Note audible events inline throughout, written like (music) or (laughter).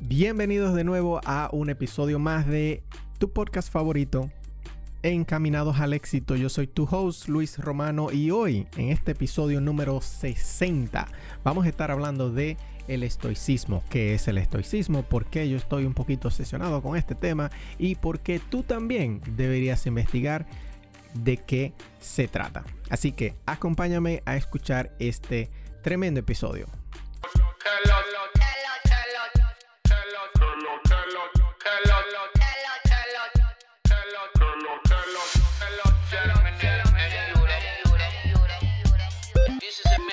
Bienvenidos de nuevo a un episodio más de tu podcast favorito, Encaminados al éxito. Yo soy tu host Luis Romano y hoy en este episodio número 60 vamos a estar hablando de el estoicismo. ¿Qué es el estoicismo? ¿Por qué yo estoy un poquito obsesionado con este tema? Y por qué tú también deberías investigar de qué se trata. Así que acompáñame a escuchar este tremendo episodio.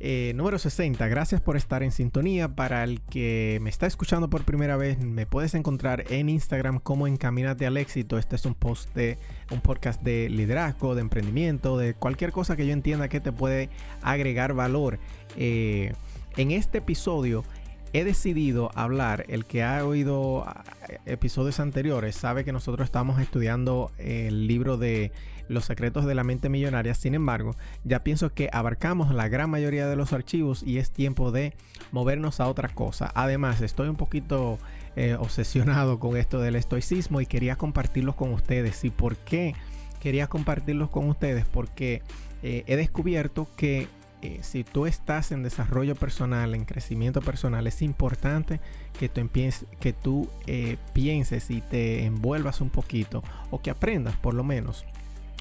eh, número 60. Gracias por estar en sintonía. Para el que me está escuchando por primera vez, me puedes encontrar en Instagram como Encamínate al éxito. Este es un post de un podcast de liderazgo, de emprendimiento, de cualquier cosa que yo entienda que te puede agregar valor. Eh, en este episodio he decidido hablar, el que ha oído ah, episodios anteriores sabe que nosotros estamos estudiando el libro de Los secretos de la mente millonaria, sin embargo, ya pienso que abarcamos la gran mayoría de los archivos y es tiempo de movernos a otra cosa. Además, estoy un poquito eh, obsesionado con esto del estoicismo y quería compartirlos con ustedes. ¿Y por qué quería compartirlos con ustedes? Porque eh, he descubierto que eh, si tú estás en desarrollo personal, en crecimiento personal, es importante que tú, pienses y te envuelvas un poquito o que aprendas por lo menos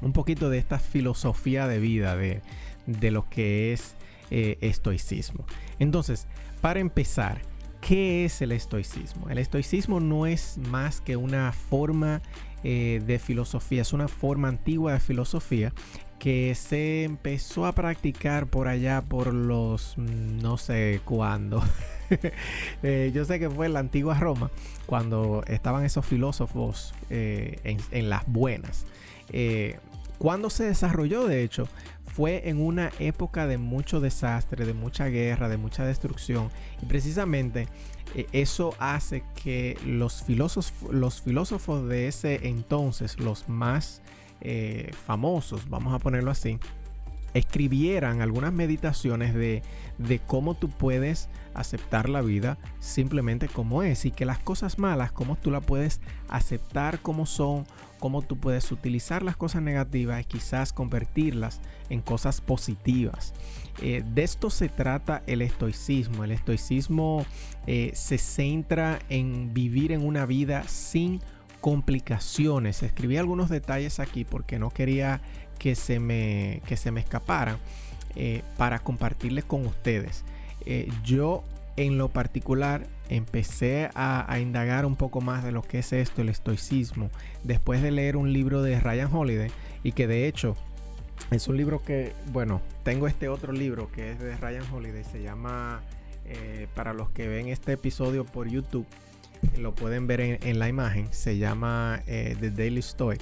un poquito de esta filosofía de vida de, lo que es eh, estoicismo. Entonces, para empezar, ¿qué es el estoicismo? El estoicismo no es más que una forma de filosofía, es una forma antigua de filosofía que se empezó a practicar por allá por los mm, no sé cuándo. (laughs) Eh, yo sé que fue en la antigua Roma, cuando estaban esos filósofos eh, en, las buenas. Eh, cuando se desarrolló, de hecho, fue en una época de mucho desastre, de mucha guerra, de mucha destrucción. Y precisamente eso hace que los los filósofos de ese entonces, los más eh, famosos, vamos a ponerlo así, escribieran algunas meditaciones de, de, cómo tú puedes aceptar la vida simplemente como es y que las cosas malas, cómo tú la puedes aceptar como son, cómo tú puedes utilizar las cosas negativas y quizás convertirlas en cosas positivas. Eh, de esto se trata el estoicismo. El estoicismo eh, se centra en vivir en una vida sin complicaciones. Escribí algunos detalles aquí porque no quería que se me, que se me escaparan eh, para compartirles con ustedes. Eh, yo en lo particular empecé a, indagar un poco más de lo que es esto, el estoicismo, después de leer un libro de Ryan Holiday y que de hecho es un libro que, bueno, tengo este otro libro que es de Ryan Holiday, se llama, eh, para los que ven este episodio por YouTube, lo pueden ver en, la imagen, se llama eh, The Daily Stoic,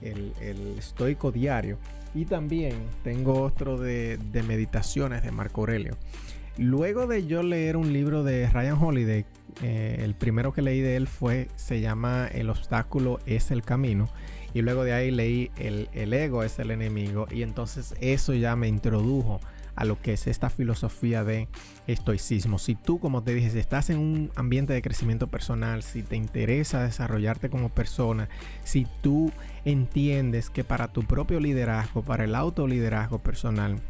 el, el, diario. Y también tengo otro de, meditaciones de Marco Aurelio. Luego de yo leer un libro de Ryan Holiday, eh, el primero que leí de él fue, se llama El obstáculo es el camino. Y luego de ahí leí el, el ego es el enemigo. Y entonces eso ya me introdujo a lo que es esta filosofía de estoicismo. Si tú, como te dije, si estás en un ambiente de crecimiento personal, si te interesa desarrollarte como persona, si tú entiendes que para tu propio liderazgo, para el autoliderazgo personal,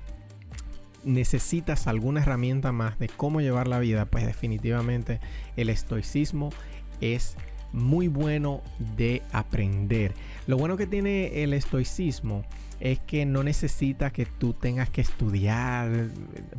necesitas alguna herramienta más de cómo llevar la vida, pues definitivamente el estoicismo es muy bueno de aprender. Lo bueno que tiene el estoicismo es que no necesita que tú tengas que estudiar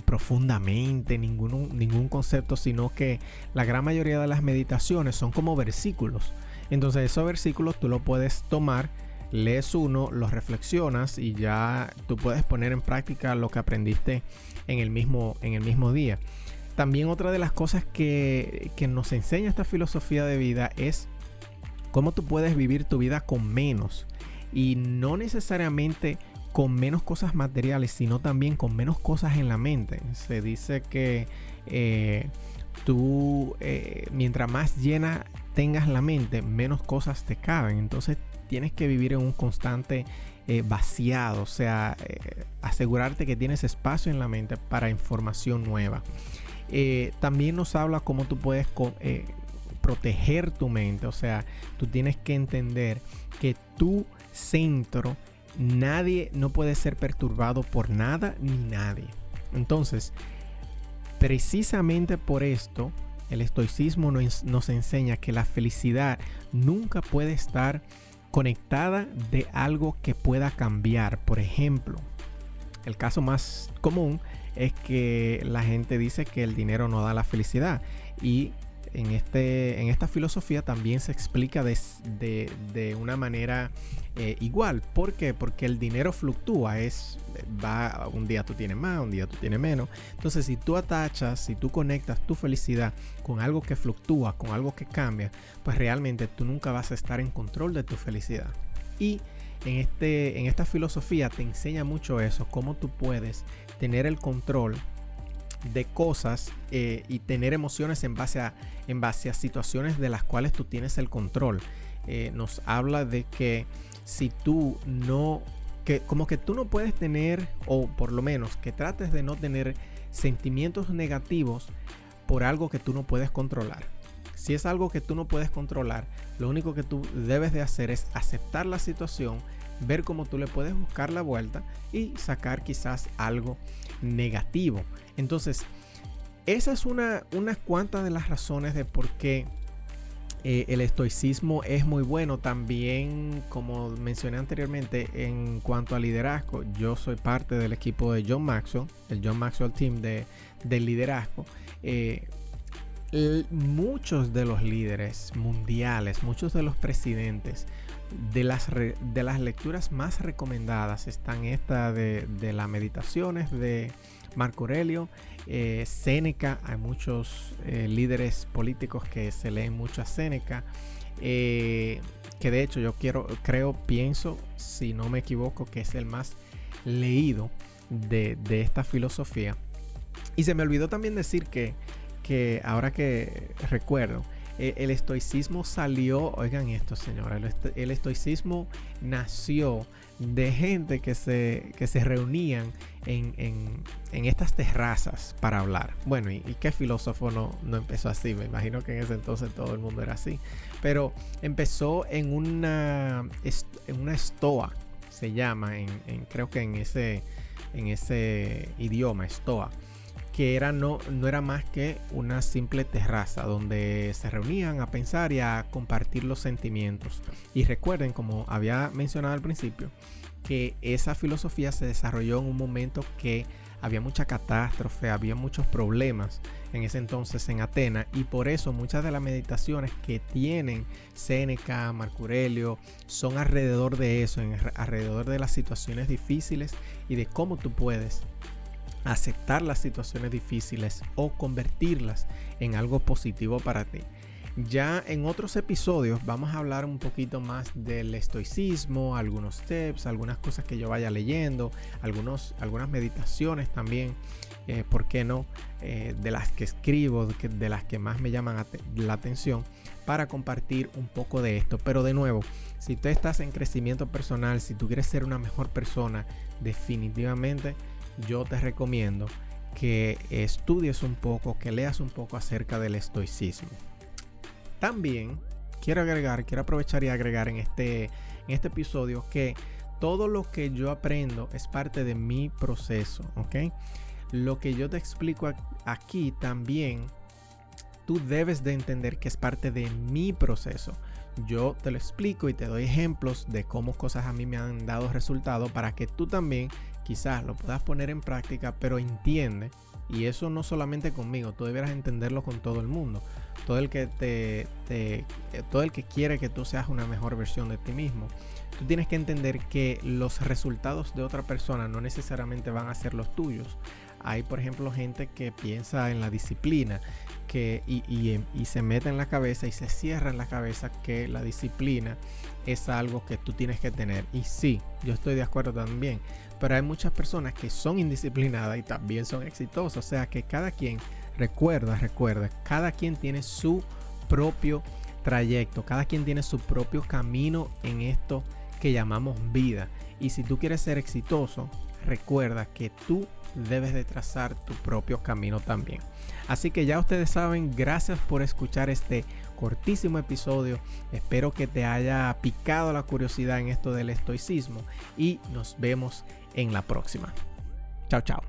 profundamente ningún, ningún concepto, sino que la gran mayoría de las meditaciones son como versículos. Entonces esos versículos tú lo puedes tomar, lees uno, los reflexionas y ya tú puedes poner en práctica lo que aprendiste en el mismo, en el mismo día. También otra de las cosas que, que nos enseña esta filosofía de vida es cómo tú puedes vivir tu vida con menos y no necesariamente con menos cosas materiales, sino también con menos cosas en la mente. Se dice que eh, tú, eh, mientras más llena tengas la mente, menos cosas te caben. Entonces tienes que vivir en un constante eh, vaciado, o sea, asegurarte que tienes espacio en la mente para información nueva. también nos habla cómo tú puedes proteger tu mente, o sea, tú tienes que entender que tu centro nadie no puede ser perturbado por nada ni nadie. Entonces, precisamente por esto, el estoicismo nos, enseña que la felicidad nunca puede estar conectada de algo que pueda cambiar. Por ejemplo, el caso más común es que la gente dice que el dinero no da la felicidad y en, este, en esta filosofía también se explica de, una manera eh, igual. ¿Por qué? Porque el dinero fluctúa. Es, va, un día tú tienes más, un día tú tienes menos. Entonces, si tú atachas, si tú conectas tu felicidad con algo que fluctúa, con algo que cambia, pues realmente tú nunca vas a estar en control de tu felicidad. Y en, este, en esta filosofía te enseña mucho eso, cómo tú puedes tener el control de cosas eh, y tener emociones en base, a, en base a situaciones de las cuales tú tienes el control. Eh, nos habla de que si tú no, que como que tú no puedes tener, o por lo menos que trates de no tener sentimientos negativos por algo que tú no puedes controlar. Si es algo que tú no puedes controlar, lo único que tú debes de hacer es aceptar la situación, ver cómo tú le puedes buscar la vuelta y sacar quizás algo negativo. Entonces, esa es una, unas cuantas de las razones de por qué eh, el estoicismo es muy bueno. También, como mencioné anteriormente, en cuanto a liderazgo, yo soy parte del equipo de John Maxwell, el John Maxwell Team de, liderazgo. Eh, muchos de los líderes mundiales, muchos de los presidentes, de las, de las lecturas más recomendadas están esta de, de las meditaciones de Marco Aurelio, eh, Séneca, hay muchos eh, líderes políticos que se leen mucho a Séneca, eh, que de hecho yo quiero, creo, pienso, si no me equivoco, que es el más leído de, de esta filosofía. Y se me olvidó también decir que, que ahora que recuerdo, eh, el estoicismo salió, oigan esto señora, el, estoicismo nació de gente que se, que se reunían en, estas terrazas para hablar. Bueno, ¿y, qué filósofo no, no, empezó así? Me imagino que en ese entonces todo el mundo era así. Pero empezó en una, en una estoa, se llama, en, creo que en ese, en ese idioma, estoa que era no, no era más que una simple terraza donde se reunían a pensar y a compartir los sentimientos. Y recuerden, como había mencionado al principio, que esa filosofía se desarrolló en un momento que había mucha catástrofe, había muchos problemas en ese entonces en Atenas y por eso muchas de las meditaciones que tienen Séneca, Marco Aurelio son alrededor de eso, alrededor de las situaciones difíciles y de cómo tú puedes aceptar las situaciones difíciles o convertirlas en algo positivo para ti. Ya en otros episodios vamos a hablar un poquito más del estoicismo, algunos tips, algunas cosas que yo vaya leyendo, algunos, algunas meditaciones también, eh, ¿por qué no? Eh, de las que escribo, de las que más me llaman la atención para compartir un poco de esto. Pero de nuevo, si tú estás en crecimiento personal, si tú quieres ser una mejor persona, definitivamente yo te recomiendo que estudies un poco, que leas un poco acerca del estoicismo. También quiero agregar, quiero aprovechar y agregar en este, en este episodio que todo lo que yo aprendo es parte de mi proceso, ¿ok? Lo que yo te explico aquí también, tú debes de entender que es parte de mi proceso. Yo te lo explico y te doy ejemplos de cómo cosas a mí me han dado resultado para que tú también quizás lo puedas poner en práctica, pero entiende, y eso no solamente conmigo, tú deberás entenderlo con todo el mundo. Todo el que te, eh, todo el que quiere que tú seas una mejor versión de ti mismo. Tú tienes que entender que los resultados de otra persona no necesariamente van a ser los tuyos. Hay, por ejemplo, gente que piensa en la disciplina, que y, y, se mete en la cabeza y se cierra en la cabeza que la disciplina es algo que tú tienes que tener. Y sí, yo estoy de acuerdo también. Pero hay muchas personas que son indisciplinadas y también son exitosas. O sea que cada quien, recuerda, recuerda, cada quien tiene su propio trayecto, cada quien tiene su propio camino en esto que llamamos vida. Y si tú quieres ser exitoso, recuerda que tú debes de trazar tu propio camino también. Así que ya ustedes saben, gracias por escuchar este cortísimo episodio. Espero que te haya picado la curiosidad en esto del estoicismo y nos vemos en la próxima. Chao, chao.